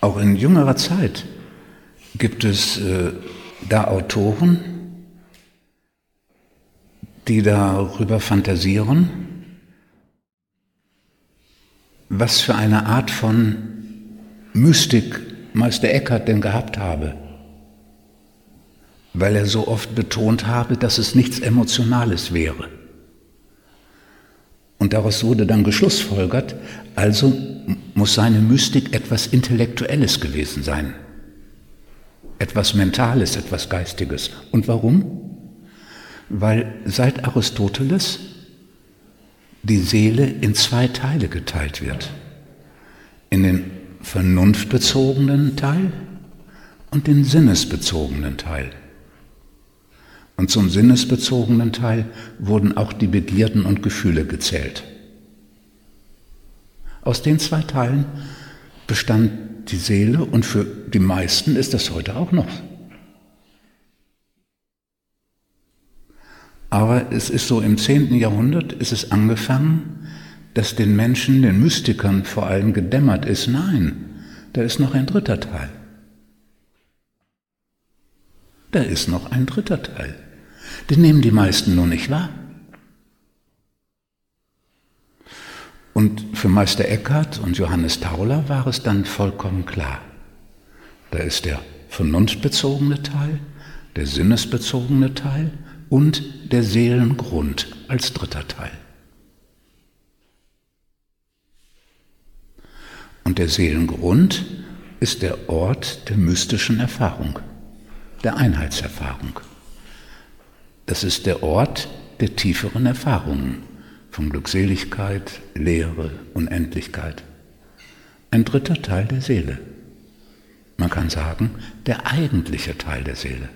Auch in jüngerer Zeit gibt es äh, da Autoren, die darüber fantasieren, was für eine Art von Mystik Meister Eckhart denn gehabt habe, weil er so oft betont habe, dass es nichts Emotionales wäre. Und daraus wurde dann geschlussfolgert, also muss seine Mystik etwas Intellektuelles gewesen sein, etwas Mentales, etwas Geistiges. Und warum? Weil seit Aristoteles die Seele in zwei Teile geteilt wird. In den vernunftbezogenen Teil und den sinnesbezogenen Teil. Und zum sinnesbezogenen Teil wurden auch die Begierden und Gefühle gezählt. Aus den zwei Teilen bestand die Seele und für die meisten ist das heute auch noch. Aber es ist so, im 10. Jahrhundert ist es angefangen, dass den Menschen, den Mystikern vor allem gedämmert ist, nein, da ist noch ein dritter Teil. Da ist noch ein dritter Teil. Den nehmen die meisten nur nicht wahr. Und für Meister Eckhart und Johannes Tauler war es dann vollkommen klar. Da ist der vernunftbezogene Teil, der sinnesbezogene Teil und der Seelengrund als dritter Teil. Und der Seelengrund ist der Ort der mystischen Erfahrung, der Einheitserfahrung. Das ist der Ort der tieferen Erfahrungen von Glückseligkeit, Lehre, Unendlichkeit. Ein dritter Teil der Seele. Man kann sagen, der eigentliche Teil der Seele.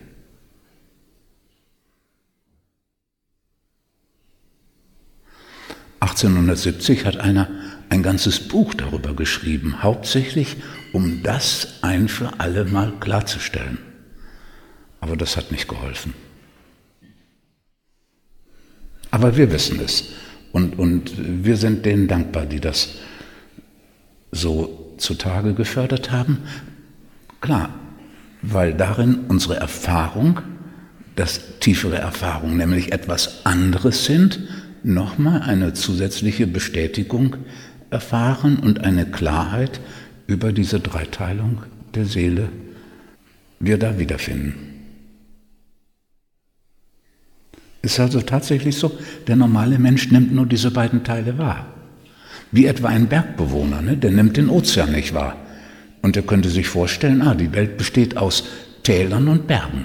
(1870) hat einer ein ganzes Buch darüber geschrieben, hauptsächlich um das ein für alle Mal klarzustellen. Aber das hat nicht geholfen. Aber wir wissen es und, und wir sind denen dankbar, die das so zutage gefördert haben. Klar, weil darin unsere Erfahrung, das tiefere Erfahrung, nämlich etwas anderes sind, nochmal eine zusätzliche Bestätigung erfahren und eine Klarheit über diese Dreiteilung der Seele wir da wiederfinden. Ist also tatsächlich so, der normale Mensch nimmt nur diese beiden Teile wahr. Wie etwa ein Bergbewohner, ne? der nimmt den Ozean nicht wahr. Und er könnte sich vorstellen, ah, die Welt besteht aus Tälern und Bergen.